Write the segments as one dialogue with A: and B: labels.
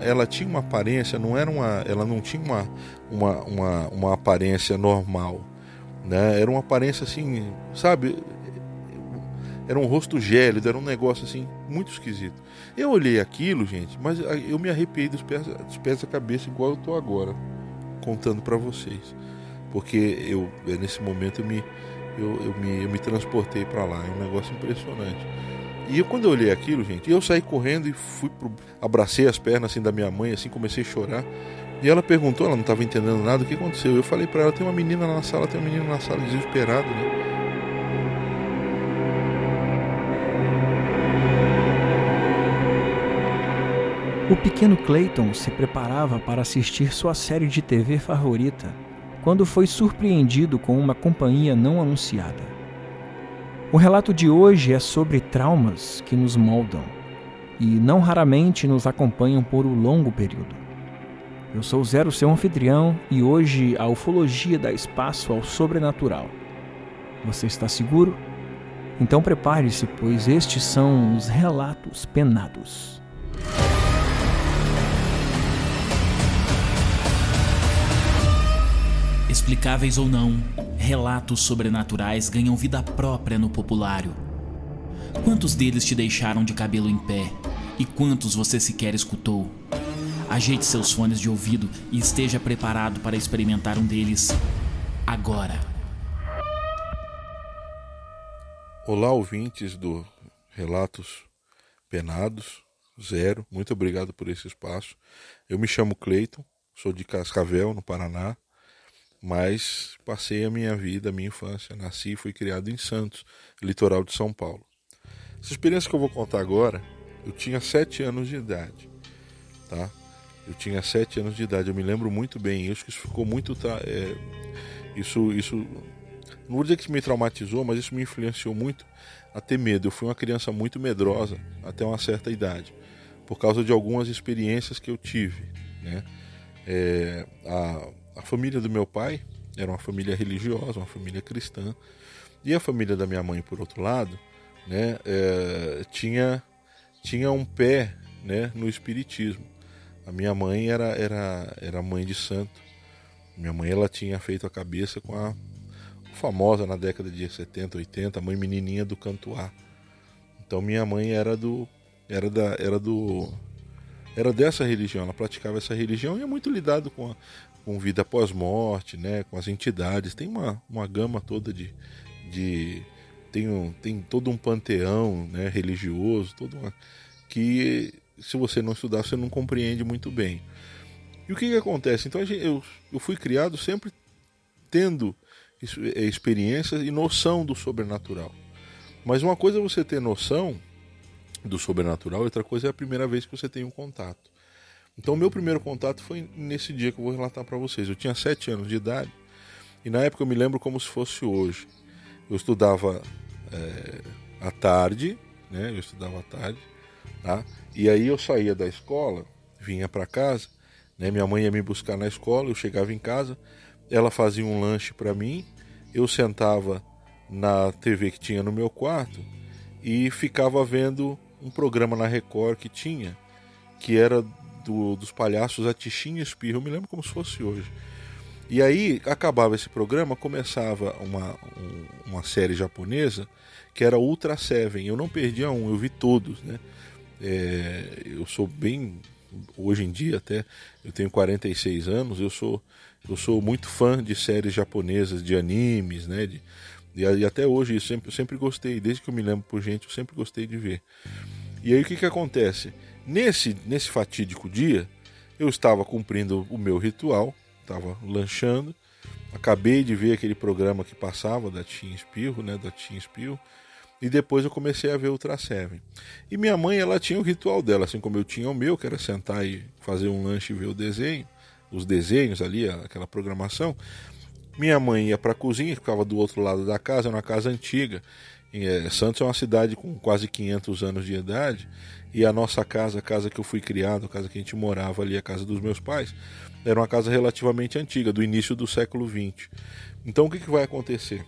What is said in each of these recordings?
A: ela tinha uma aparência, não era uma, ela não tinha uma, uma, uma, uma aparência normal, né? Era uma aparência assim, sabe? Era um rosto gélido, era um negócio assim muito esquisito. Eu olhei aquilo, gente, mas eu me arrepiei dos pés, dos pés da cabeça igual eu tô agora contando para vocês, porque eu nesse momento eu me eu, eu me, eu me transportei para lá, é um negócio impressionante. E eu, quando eu olhei aquilo, gente, eu saí correndo e fui pro, abracei as pernas assim da minha mãe, assim comecei a chorar. E ela perguntou, ela não estava entendendo nada, o que aconteceu? Eu falei para ela, tem uma menina na sala, tem uma menina na sala desesperada, né?
B: O pequeno Clayton se preparava para assistir sua série de TV favorita quando foi surpreendido com uma companhia não anunciada. O relato de hoje é sobre traumas que nos moldam e não raramente nos acompanham por um longo período. Eu sou Zero, seu anfitrião, e hoje a ufologia dá espaço ao sobrenatural. Você está seguro? Então prepare-se, pois estes são os relatos penados.
C: Explicáveis ou não, relatos sobrenaturais ganham vida própria no populário. Quantos deles te deixaram de cabelo em pé? E quantos você sequer escutou? Ajeite seus fones de ouvido e esteja preparado para experimentar um deles agora.
A: Olá, ouvintes do Relatos Penados Zero. Muito obrigado por esse espaço. Eu me chamo Cleiton, sou de Cascavel, no Paraná mas passei a minha vida, a minha infância, nasci e fui criado em Santos, litoral de São Paulo. Essa experiência que eu vou contar agora, eu tinha sete anos de idade, tá? Eu tinha sete anos de idade, eu me lembro muito bem isso, que isso ficou muito, é, isso, isso, não vou dizer que me traumatizou, mas isso me influenciou muito a ter medo. Eu fui uma criança muito medrosa até uma certa idade, por causa de algumas experiências que eu tive, né? É, a, a família do meu pai era uma família religiosa, uma família cristã, e a família da minha mãe, por outro lado, né, é, tinha, tinha um pé né, no espiritismo. A minha mãe era, era, era mãe de santo. Minha mãe ela tinha feito a cabeça com a famosa na década de 70, 80, a mãe menininha do Cantuá. Então minha mãe era do era da era do era dessa religião, ela praticava essa religião e é muito lidado com a, com vida pós-morte, né, com as entidades. Tem uma, uma gama toda de. de tem, um, tem todo um panteão né, religioso, todo uma, que se você não estudar você não compreende muito bem. E o que, que acontece? Então gente, eu, eu fui criado sempre tendo é, experiências e noção do sobrenatural. Mas uma coisa é você ter noção do sobrenatural, outra coisa é a primeira vez que você tem um contato. Então, o meu primeiro contato foi nesse dia que eu vou relatar para vocês. Eu tinha sete anos de idade e na época eu me lembro como se fosse hoje. Eu estudava é, à tarde, né? Eu estudava à tarde, tá? E aí eu saía da escola, vinha para casa, né? Minha mãe ia me buscar na escola, eu chegava em casa, ela fazia um lanche para mim, eu sentava na TV que tinha no meu quarto e ficava vendo um programa na Record que tinha, que era do, dos palhaços a Tichinha Espirro, eu me lembro como se fosse hoje. E aí acabava esse programa, começava uma, um, uma série japonesa que era Ultra Seven. Eu não perdia um, eu vi todos, né? É, eu sou bem hoje em dia até eu tenho 46 anos eu sou eu sou muito fã de séries japonesas de animes né de, e até hoje eu sempre, eu sempre gostei desde que eu me lembro por gente eu sempre gostei de ver e aí o que que acontece Nesse, nesse fatídico dia, eu estava cumprindo o meu ritual, estava lanchando, acabei de ver aquele programa que passava da Tim Espirro, né, da Tim Espirro, e depois eu comecei a ver o Seven. E minha mãe, ela tinha o ritual dela, assim como eu tinha o meu, que era sentar e fazer um lanche e ver o desenho, os desenhos ali, aquela programação. Minha mãe ia para a cozinha, ficava do outro lado da casa, uma casa antiga. É, Santos é uma cidade com quase 500 anos de idade e a nossa casa, a casa que eu fui criado, a casa que a gente morava ali, a casa dos meus pais, era uma casa relativamente antiga, do início do século XX. Então o que, que vai acontecer?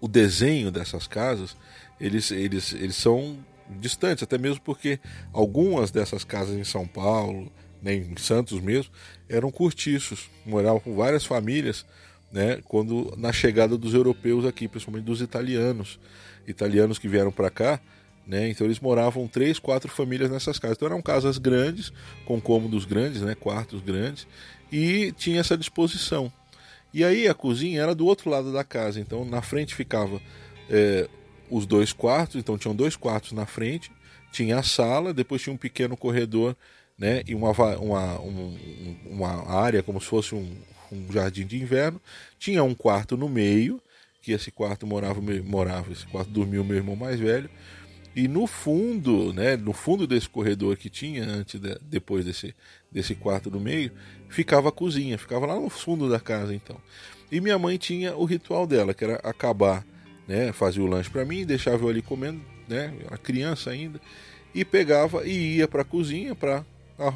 A: O desenho dessas casas, eles, eles, eles são distantes, até mesmo porque algumas dessas casas em São Paulo, né, em Santos mesmo, eram cortiços, moravam várias famílias, né, quando na chegada dos europeus aqui, principalmente dos italianos, italianos que vieram para cá, né, então eles moravam três, quatro famílias nessas casas. Então eram casas grandes, com cômodos grandes, né, quartos grandes, e tinha essa disposição. E aí a cozinha era do outro lado da casa, então na frente ficava é, os dois quartos, então tinham dois quartos na frente, tinha a sala, depois tinha um pequeno corredor né, e uma, uma, um, uma área como se fosse um, um jardim de inverno, tinha um quarto no meio, que esse quarto morava, morava esse quarto dormia o meu irmão mais velho, e no fundo, né, no fundo desse corredor que tinha antes de, depois desse, desse quarto do meio, ficava a cozinha, ficava lá no fundo da casa então. E minha mãe tinha o ritual dela, que era acabar, né, fazia o lanche para mim, deixava eu ali comendo, né, a criança ainda, e pegava e ia para a cozinha para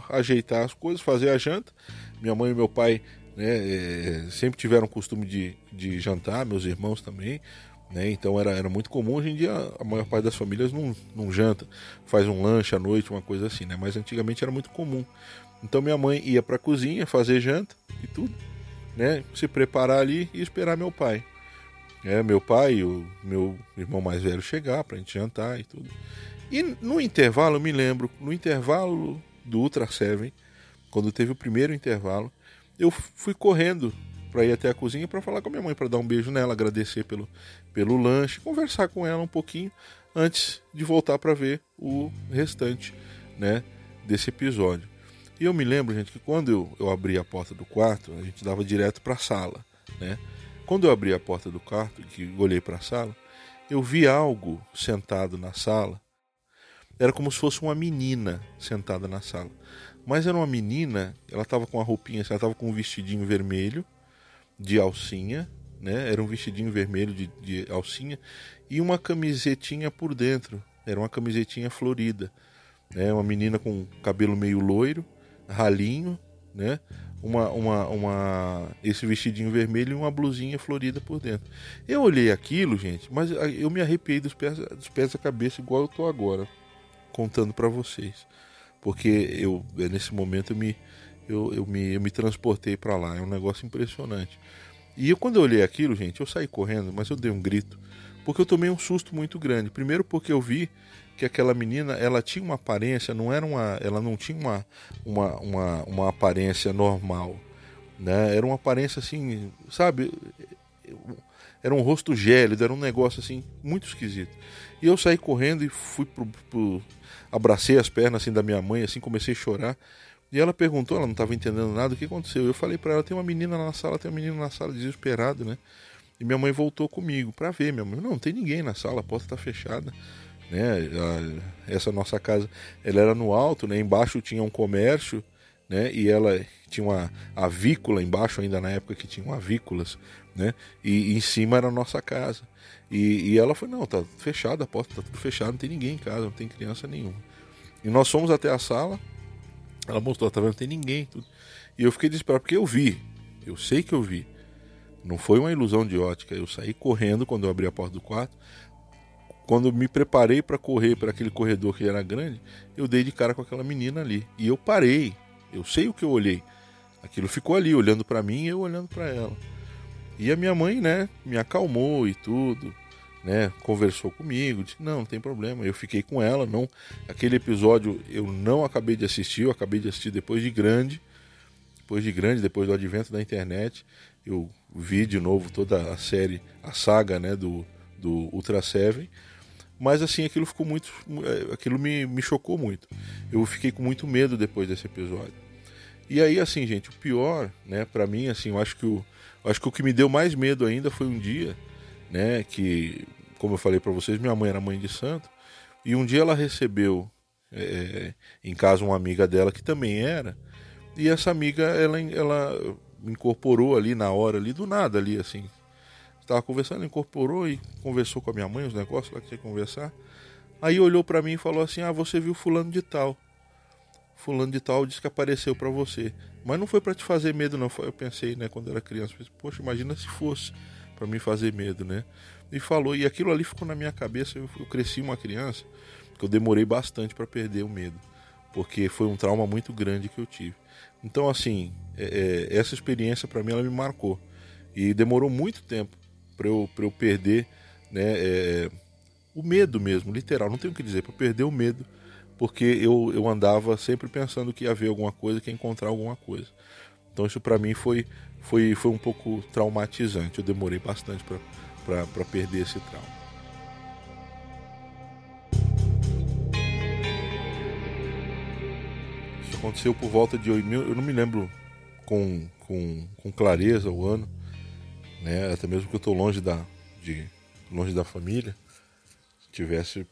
A: ajeitar as coisas, fazer a janta. Minha mãe e meu pai né, é, sempre tiveram costume de, de jantar, meus irmãos também. Né? Então era, era muito comum, hoje em dia a maior parte das famílias não, não janta, faz um lanche à noite, uma coisa assim, né? mas antigamente era muito comum. Então minha mãe ia para a cozinha fazer janta e tudo, né? se preparar ali e esperar meu pai. É, meu pai e o meu irmão mais velho chegar para a gente jantar e tudo. E no intervalo, eu me lembro, no intervalo do Ultra Seven, quando teve o primeiro intervalo, eu fui correndo para ir até a cozinha para falar com a minha mãe, para dar um beijo nela, agradecer pelo, pelo lanche, conversar com ela um pouquinho antes de voltar para ver o restante, né, desse episódio. E eu me lembro, gente, que quando eu, eu abri a porta do quarto, a gente dava direto para a sala, né? Quando eu abri a porta do quarto, que olhei para a sala, eu vi algo sentado na sala. Era como se fosse uma menina sentada na sala. Mas era uma menina, ela estava com a roupinha, ela estava com um vestidinho vermelho, de alcinha, né? Era um vestidinho vermelho de, de alcinha e uma camisetinha por dentro. Era uma camisetinha florida, né? Uma menina com cabelo meio loiro, ralinho, né? Uma, uma, uma, esse vestidinho vermelho e uma blusinha florida por dentro. Eu olhei aquilo, gente, mas eu me arrepiei dos pés, dos pés da cabeça igual eu tô agora, contando para vocês, porque eu nesse momento eu me eu, eu, me, eu me transportei para lá. É um negócio impressionante. E eu, quando eu olhei aquilo, gente, eu saí correndo, mas eu dei um grito, porque eu tomei um susto muito grande. Primeiro porque eu vi que aquela menina, ela tinha uma aparência, não era uma, ela não tinha uma, uma, uma, uma aparência normal, né? Era uma aparência assim, sabe? Era um rosto gélido, era um negócio assim muito esquisito. E eu saí correndo e fui pro, pro abracei as pernas assim da minha mãe, assim comecei a chorar. E ela perguntou, ela não estava entendendo nada, o que aconteceu? Eu falei para ela, tem uma menina na sala, tem uma menina na sala, desesperado, né? E minha mãe voltou comigo para ver. Minha mãe, não, não tem ninguém na sala, a porta está fechada. Né? essa nossa casa, ela era no alto, né? Embaixo tinha um comércio, né? E ela tinha uma avícola embaixo, ainda na época que tinham avícolas, né? E, e em cima era a nossa casa. E, e ela foi, não, tá fechada a porta, tá tudo fechado, não tem ninguém em casa, não tem criança nenhuma. E nós fomos até a sala, ela mostrou, tá vendo? Não tem ninguém. E eu fiquei desesperado porque eu vi. Eu sei que eu vi. Não foi uma ilusão de ótica. Eu saí correndo quando eu abri a porta do quarto. Quando me preparei para correr para aquele corredor que era grande, eu dei de cara com aquela menina ali. E eu parei. Eu sei o que eu olhei. Aquilo ficou ali, olhando para mim e eu olhando para ela. E a minha mãe, né, me acalmou e tudo né, conversou comigo, disse não, não tem problema. Eu fiquei com ela, não. Aquele episódio eu não acabei de assistir, eu acabei de assistir depois de grande, depois de grande, depois do advento da internet, eu vi de novo toda a série, a saga, né, do do Ultra Seven. Mas assim, aquilo ficou muito, é, aquilo me, me chocou muito. Eu fiquei com muito medo depois desse episódio. E aí, assim, gente, o pior, né, para mim, assim, eu acho que o, acho que o que me deu mais medo ainda foi um dia, né, que como eu falei para vocês, minha mãe era mãe de santo, e um dia ela recebeu é, em casa uma amiga dela que também era, e essa amiga ela, ela incorporou ali na hora, ali do nada, ali assim. Estava conversando, incorporou e conversou com a minha mãe, os negócios lá que tinha que conversar. Aí olhou para mim e falou assim: Ah, você viu Fulano de Tal. Fulano de Tal disse que apareceu para você. Mas não foi para te fazer medo, não. Eu pensei, né, quando era criança. Poxa, imagina se fosse para me fazer medo, né? e falou, e aquilo ali ficou na minha cabeça. Eu, eu cresci uma criança, que eu demorei bastante para perder o medo, porque foi um trauma muito grande que eu tive. Então, assim, é, é, essa experiência para mim ela me marcou e demorou muito tempo para eu, eu perder, né, é, o medo mesmo, literal, não tenho o que dizer, para perder o medo, porque eu, eu andava sempre pensando que ia haver alguma coisa, que ia encontrar alguma coisa. Então isso para mim foi, foi, foi um pouco traumatizante. Eu demorei bastante para perder esse trauma. Isso aconteceu por volta de. Eu não me lembro com, com, com clareza o ano, né? até mesmo que eu estou longe da, de, longe da família. Se tivesse,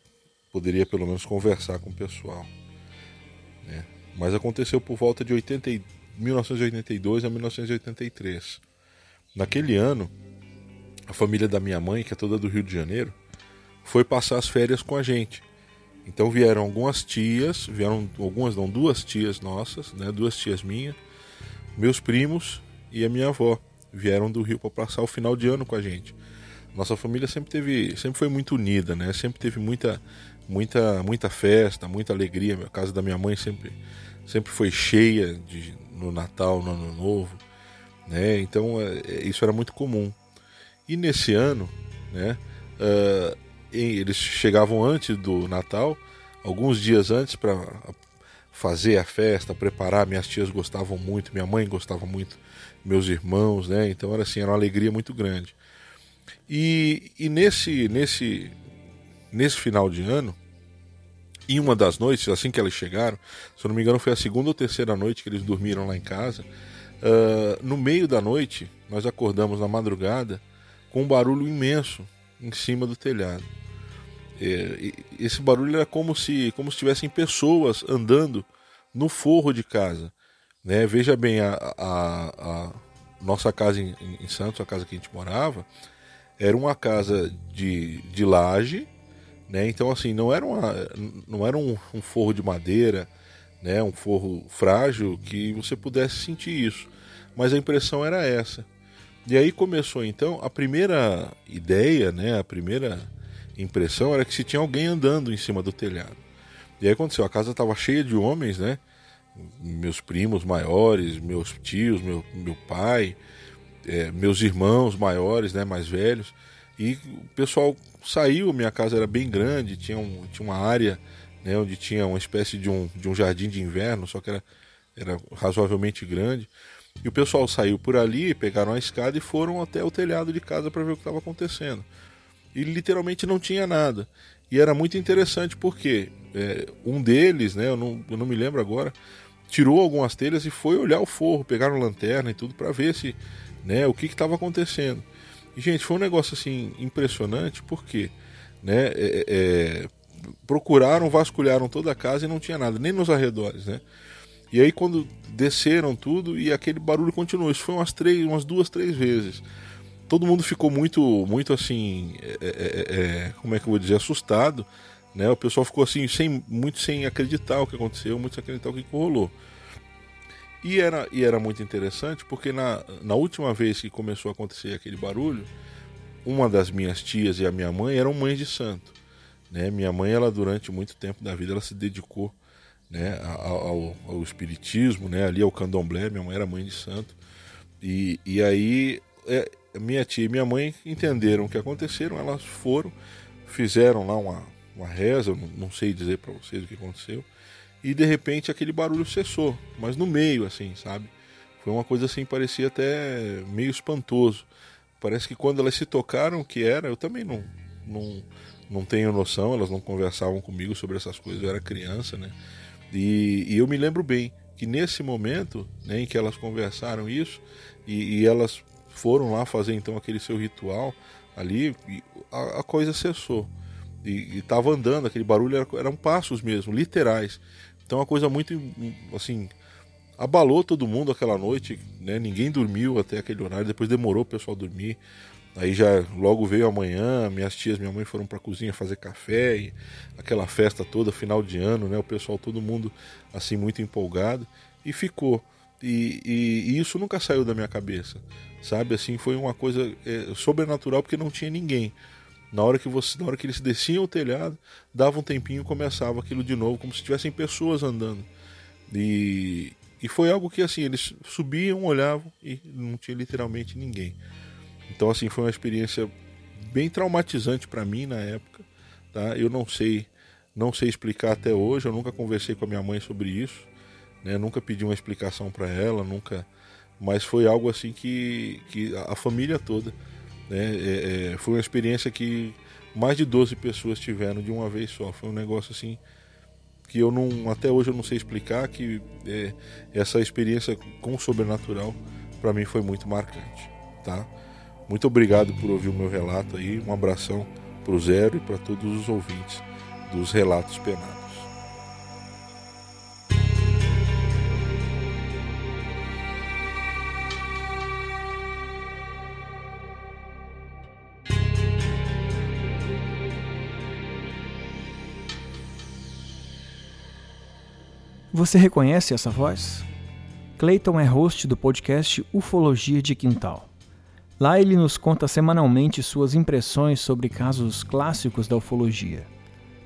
A: poderia pelo menos conversar com o pessoal. Né? Mas aconteceu por volta de 80, 1982 a 1983. Naquele ano, a família da minha mãe, que é toda do Rio de Janeiro, foi passar as férias com a gente. Então vieram algumas tias, vieram algumas não, duas tias nossas, né, duas tias minhas, meus primos e a minha avó vieram do Rio para passar o final de ano com a gente. Nossa família sempre teve, sempre foi muito unida, né? Sempre teve muita, muita, muita festa, muita alegria. A casa da minha mãe sempre, sempre foi cheia de, no Natal, no Ano Novo, né? Então é, é, isso era muito comum. E nesse ano, né? Uh, eles chegavam antes do Natal, alguns dias antes para fazer a festa, preparar. Minhas tias gostavam muito, minha mãe gostava muito, meus irmãos, né? Então era assim, era uma alegria muito grande. E, e nesse, nesse, nesse final de ano, em uma das noites, assim que eles chegaram, se eu não me engano foi a segunda ou terceira noite que eles dormiram lá em casa, uh, no meio da noite nós acordamos na madrugada com um barulho imenso em cima do telhado. É, esse barulho era como se como se tivessem pessoas andando no forro de casa. Né? Veja bem, a, a, a nossa casa em, em, Santos, a casa que a gente morava, era uma casa de, de laje, né? Então assim, não era, uma, não era um, um forro de madeira, né? um forro frágil que você pudesse sentir isso. Mas a impressão era essa. E aí começou então a primeira ideia, né? A primeira impressão era que se tinha alguém andando em cima do telhado. E aí aconteceu, a casa estava cheia de homens, né? Meus primos maiores, meus tios, meu, meu pai, é, meus irmãos maiores, né, mais velhos. E o pessoal saiu, minha casa era bem grande, tinha, um, tinha uma área né, onde tinha uma espécie de um, de um jardim de inverno, só que era, era razoavelmente grande. E o pessoal saiu por ali, pegaram a escada e foram até o telhado de casa para ver o que estava acontecendo. E literalmente não tinha nada. E era muito interessante porque é, um deles, né, eu não, eu não me lembro agora, tirou algumas telhas e foi olhar o forro, pegaram lanterna e tudo para ver se, né, o que estava acontecendo. E, gente, foi um negócio assim impressionante porque, né, é, é, procuraram, vasculharam toda a casa e não tinha nada, nem nos arredores, né. E aí quando desceram tudo e aquele barulho continuou. Isso foi umas três, umas duas, três vezes. Todo mundo ficou muito, muito assim, é, é, é, é como é que eu vou dizer, assustado, né? O pessoal ficou assim, sem, muito sem acreditar o que aconteceu, muito sem acreditar o que rolou. E era, e era muito interessante porque na, na última vez que começou a acontecer aquele barulho, uma das minhas tias e a minha mãe eram mães de santo. Né? Minha mãe, ela durante muito tempo da vida, ela se dedicou né, ao, ao, espiritismo, né, ali ao candomblé, minha mãe era mãe de santo. E, e aí é, minha tia e minha mãe entenderam o que aconteceram, elas foram, fizeram lá uma, uma reza, não, não sei dizer para vocês o que aconteceu, e de repente aquele barulho cessou, mas no meio, assim, sabe? Foi uma coisa assim, parecia até meio espantoso. Parece que quando elas se tocaram o que era, eu também não, não, não tenho noção, elas não conversavam comigo sobre essas coisas, eu era criança, né? E, e eu me lembro bem que nesse momento né, em que elas conversaram isso e, e elas foram lá fazer então aquele seu ritual ali, a, a coisa cessou. E estava andando, aquele barulho era, eram passos mesmo, literais. Então uma coisa muito assim abalou todo mundo aquela noite, né? Ninguém dormiu até aquele horário, depois demorou o pessoal dormir. Aí já logo veio amanhã, minhas tias, minha mãe foram para a cozinha fazer café e aquela festa toda, final de ano, né? O pessoal, todo mundo assim muito empolgado e ficou. E, e, e isso nunca saiu da minha cabeça, sabe? Assim, foi uma coisa é, sobrenatural porque não tinha ninguém. Na hora que você, na hora que eles desciam o telhado, dava um tempinho e começava aquilo de novo, como se tivessem pessoas andando. E, e foi algo que assim, eles subiam, olhavam e não tinha literalmente ninguém. Então assim, foi uma experiência bem traumatizante para mim na época, tá? Eu não sei, não sei explicar até hoje, eu nunca conversei com a minha mãe sobre isso, né? Nunca pedi uma explicação para ela, nunca, mas foi algo assim que, que a família toda né? É, é, foi uma experiência que mais de 12 pessoas tiveram de uma vez só. Foi um negócio assim que eu não até hoje eu não sei explicar que é, essa experiência com o sobrenatural para mim foi muito marcante, tá? Muito obrigado por ouvir o meu relato aí, um abração pro Zero e para todos os ouvintes dos relatos penados.
B: Você reconhece essa voz? Clayton é host do podcast Ufologia de Quintal. Lá ele nos conta semanalmente suas impressões sobre casos clássicos da ufologia,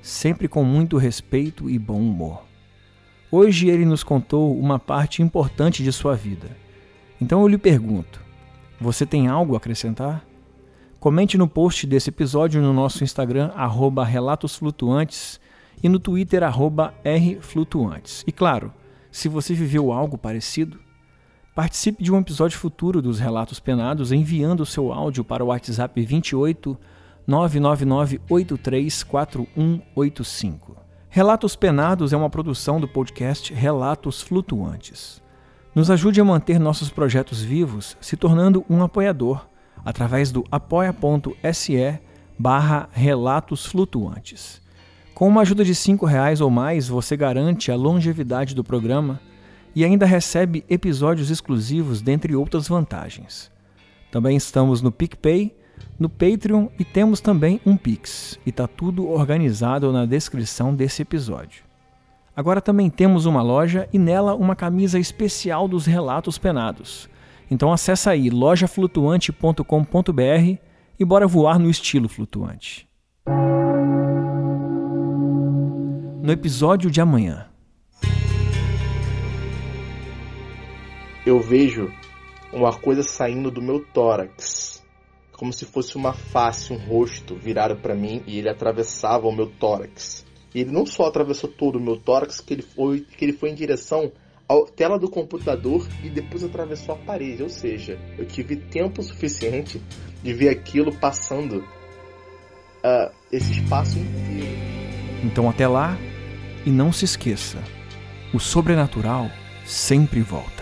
B: sempre com muito respeito e bom humor. Hoje ele nos contou uma parte importante de sua vida. Então eu lhe pergunto: você tem algo a acrescentar? Comente no post desse episódio no nosso Instagram, arroba Relatos Flutuantes e no Twitter rflutuantes. E claro, se você viveu algo parecido, participe de um episódio futuro dos Relatos Penados enviando o seu áudio para o WhatsApp 28 999 4185. Relatos Penados é uma produção do podcast Relatos Flutuantes. Nos ajude a manter nossos projetos vivos se tornando um apoiador através do apoia.se barra Relatos Flutuantes. Com uma ajuda de R$ reais ou mais, você garante a longevidade do programa e ainda recebe episódios exclusivos, dentre outras vantagens. Também estamos no PicPay, no Patreon e temos também um Pix, e está tudo organizado na descrição desse episódio. Agora também temos uma loja e nela uma camisa especial dos relatos penados. Então acessa aí lojaflutuante.com.br e bora voar no estilo flutuante. No episódio de amanhã.
D: Eu vejo uma coisa saindo do meu tórax, como se fosse uma face, um rosto virado para mim e ele atravessava o meu tórax. E ele não só atravessou todo o meu tórax, que ele foi, que ele foi em direção à tela do computador e depois atravessou a parede. Ou seja, eu tive tempo suficiente de ver aquilo passando uh, esse espaço inteiro.
B: Então até lá, e não se esqueça: o sobrenatural sempre volta.